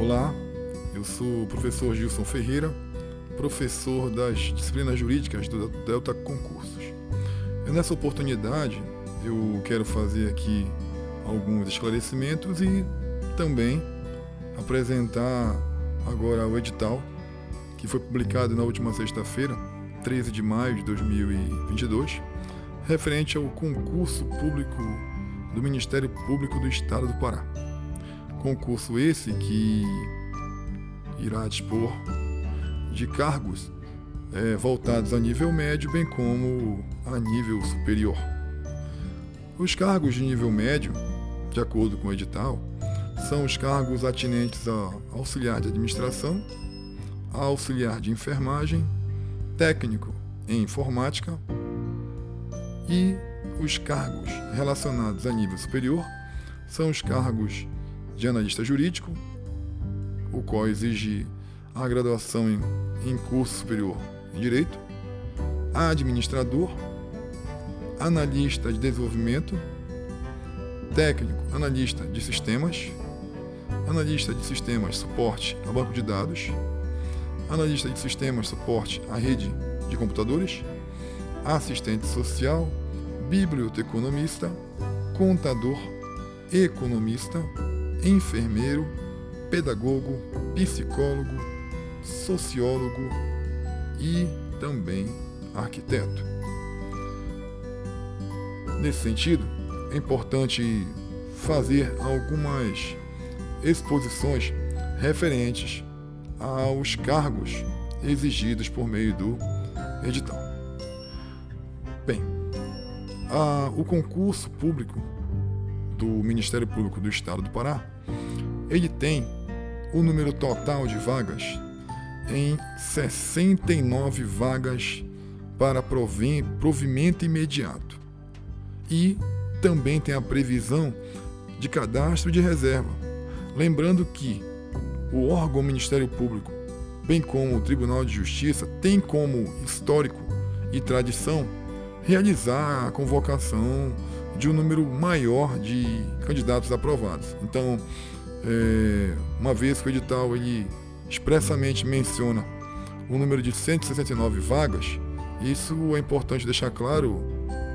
Olá, eu sou o professor Gilson Ferreira, professor das disciplinas jurídicas do Delta Concursos. E nessa oportunidade eu quero fazer aqui alguns esclarecimentos e também apresentar agora o edital que foi publicado na última sexta-feira, 13 de maio de 2022, referente ao concurso público do Ministério Público do Estado do Pará. Concurso esse que irá dispor de cargos é, voltados a nível médio, bem como a nível superior. Os cargos de nível médio, de acordo com o edital, são os cargos atinentes a auxiliar de administração, auxiliar de enfermagem, técnico em informática e os cargos relacionados a nível superior são os cargos de analista jurídico, o qual exige a graduação em, em curso superior em direito, administrador, analista de desenvolvimento, técnico, analista de sistemas, analista de sistemas suporte a banco de dados, analista de sistemas suporte à rede de computadores, assistente social, biblioteconomista, contador, economista, enfermeiro, pedagogo, psicólogo, sociólogo e também arquiteto. Nesse sentido, é importante fazer algumas exposições referentes aos cargos exigidos por meio do edital. Bem, a, o concurso público do Ministério Público do Estado do Pará, ele tem o número total de vagas em 69 vagas para provimento imediato. E também tem a previsão de cadastro de reserva. Lembrando que o órgão Ministério Público, bem como o Tribunal de Justiça, tem como histórico e tradição realizar a convocação de um número maior de candidatos aprovados. Então, é, uma vez que o edital ele expressamente menciona o número de 169 vagas, isso é importante deixar claro,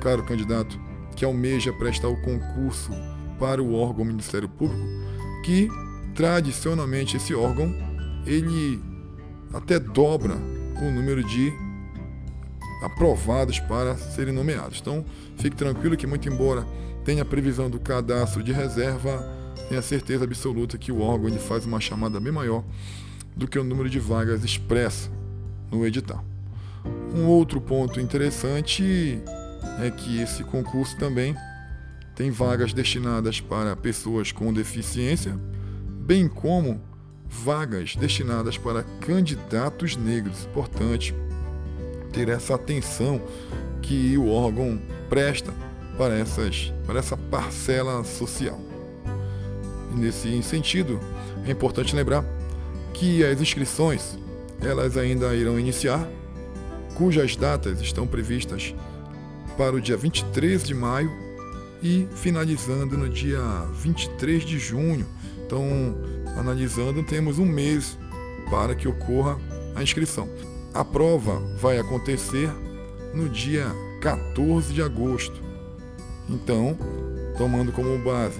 caro candidato, que almeja prestar o concurso para o órgão Ministério Público, que tradicionalmente esse órgão ele até dobra o número de aprovados para serem nomeados. Então, fique tranquilo que muito embora tenha previsão do cadastro de reserva, tenha certeza absoluta que o órgão ele faz uma chamada bem maior do que o número de vagas expresso no edital. Um outro ponto interessante é que esse concurso também tem vagas destinadas para pessoas com deficiência, bem como vagas destinadas para candidatos negros. Importante ter essa atenção que o órgão presta para, essas, para essa parcela social. E nesse sentido, é importante lembrar que as inscrições elas ainda irão iniciar, cujas datas estão previstas para o dia 23 de maio e finalizando no dia 23 de junho. Então, analisando, temos um mês para que ocorra a inscrição. A prova vai acontecer no dia 14 de agosto. Então, tomando como base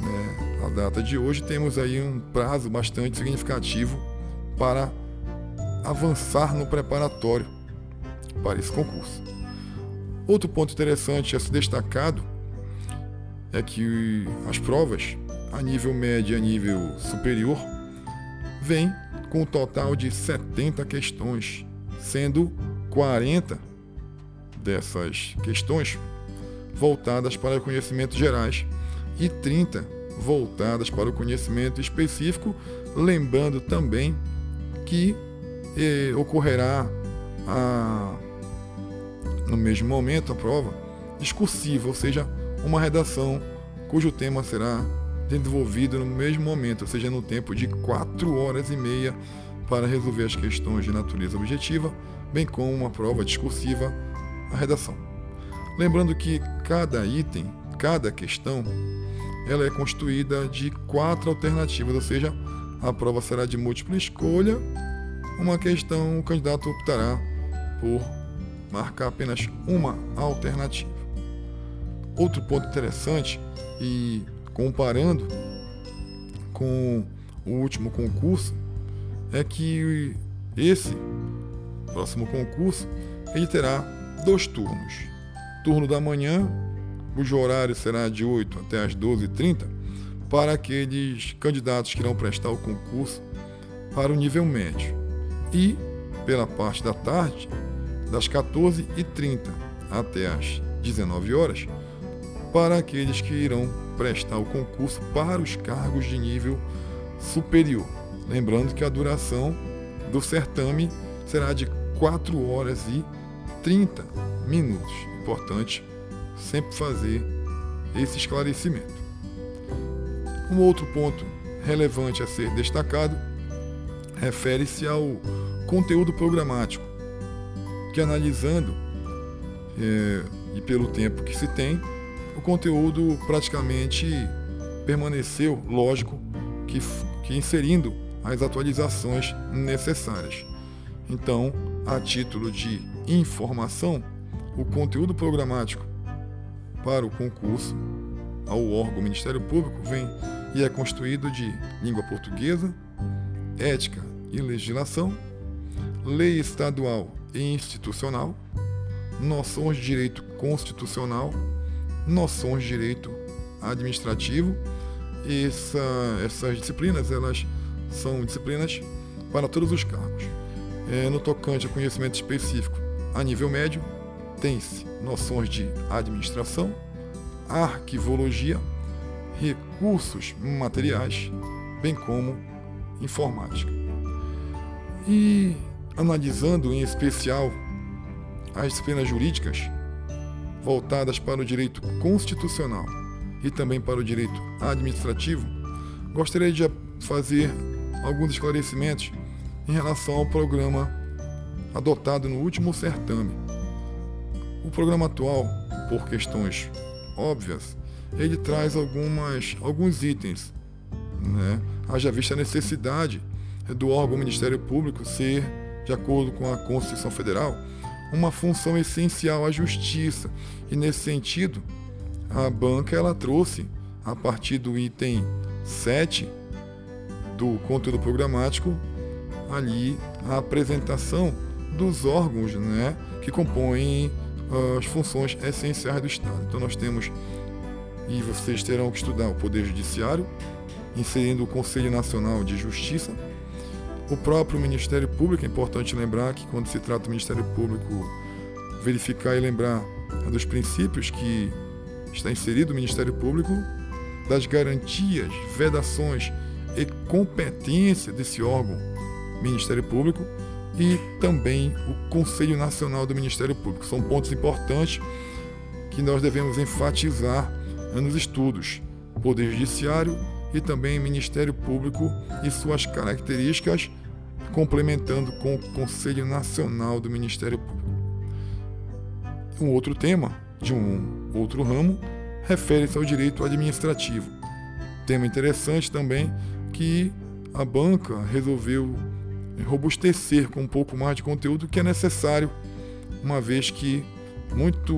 né, a data de hoje, temos aí um prazo bastante significativo para avançar no preparatório para esse concurso. Outro ponto interessante a ser destacado é que as provas a nível médio e a nível superior vêm com um total de 70 questões, sendo 40 dessas questões voltadas para conhecimentos gerais e 30 voltadas para o conhecimento específico, lembrando também que eh, ocorrerá a, no mesmo momento a prova discursiva, ou seja, uma redação cujo tema será desenvolvido no mesmo momento, ou seja, no tempo de 4 horas e meia para resolver as questões de natureza objetiva, bem como uma prova discursiva, a redação. Lembrando que cada item, cada questão, ela é constituída de quatro alternativas, ou seja, a prova será de múltipla escolha, uma questão o candidato optará por marcar apenas uma alternativa. Outro ponto interessante, e comparando com o último concurso, é que esse próximo concurso ele terá dois turnos. Turno da manhã, cujo horário será de 8 até as 12h30, para aqueles candidatos que irão prestar o concurso para o nível médio. E, pela parte da tarde, das 14h30 até as 19 horas, para aqueles que irão prestar o concurso para os cargos de nível superior. Lembrando que a duração do certame será de 4 horas e 30 minutos. Importante sempre fazer esse esclarecimento. Um outro ponto relevante a ser destacado refere-se ao conteúdo programático, que analisando é, e pelo tempo que se tem, o conteúdo praticamente permaneceu, lógico, que, que inserindo as atualizações necessárias. Então, a título de informação, o conteúdo programático para o concurso ao órgão Ministério Público vem e é constituído de língua portuguesa, ética e legislação, lei estadual e institucional, noções de direito constitucional, noções de direito administrativo. Essa, essas disciplinas elas são disciplinas para todos os cargos. É, no tocante a conhecimento específico a nível médio, tem-se noções de administração, arquivologia, recursos materiais, bem como informática. E analisando em especial as disciplinas jurídicas voltadas para o direito constitucional e também para o direito administrativo, gostaria de fazer alguns esclarecimentos em relação ao programa adotado no último certame. O programa atual, por questões óbvias, ele traz algumas, alguns itens, né? haja vista a necessidade do órgão Ministério Público ser, de acordo com a Constituição Federal, uma função essencial à justiça. E nesse sentido, a banca ela trouxe, a partir do item 7 do conteúdo programático, ali a apresentação dos órgãos né, que compõem uh, as funções essenciais do Estado. Então nós temos, e vocês terão que estudar o Poder Judiciário, inserindo o Conselho Nacional de Justiça, o próprio Ministério Público, é importante lembrar que quando se trata do Ministério Público, verificar e lembrar dos princípios que está inserido o Ministério Público, das garantias, vedações e competência desse órgão, Ministério Público, e também o Conselho Nacional do Ministério Público. São pontos importantes que nós devemos enfatizar nos estudos. Poder Judiciário e também Ministério Público e suas características, complementando com o Conselho Nacional do Ministério Público. Um outro tema, de um outro ramo, refere-se ao direito administrativo. Tema interessante também que a banca resolveu robustecer com um pouco mais de conteúdo que é necessário, uma vez que muito,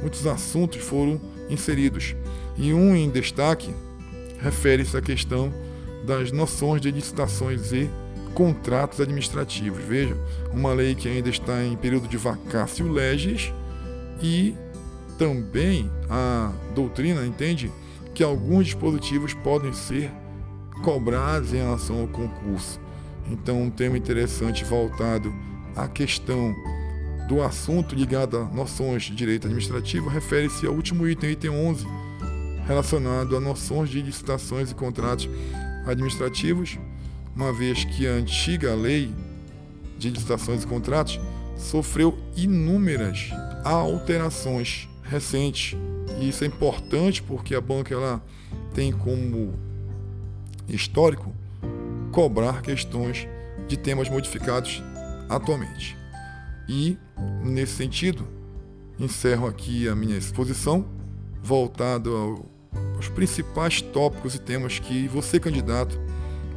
muitos assuntos foram inseridos. E um em destaque refere-se à questão das noções de licitações e contratos administrativos. Veja, uma lei que ainda está em período de vacácio legis e também a doutrina entende que alguns dispositivos podem ser cobrados em relação ao concurso. Então, um tema interessante voltado à questão do assunto ligado a noções de direito administrativo refere-se ao último item, item 11, relacionado a noções de licitações e contratos administrativos, uma vez que a antiga lei de licitações e contratos sofreu inúmeras alterações recentes. E isso é importante porque a banca ela tem como histórico cobrar questões de temas modificados atualmente. E, nesse sentido, encerro aqui a minha exposição voltado ao, aos principais tópicos e temas que você, candidato,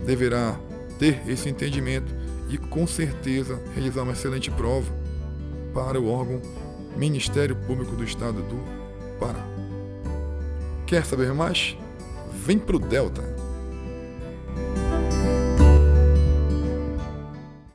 deverá ter esse entendimento e com certeza realizar uma excelente prova para o órgão Ministério Público do Estado do Pará. Quer saber mais? Vem pro Delta!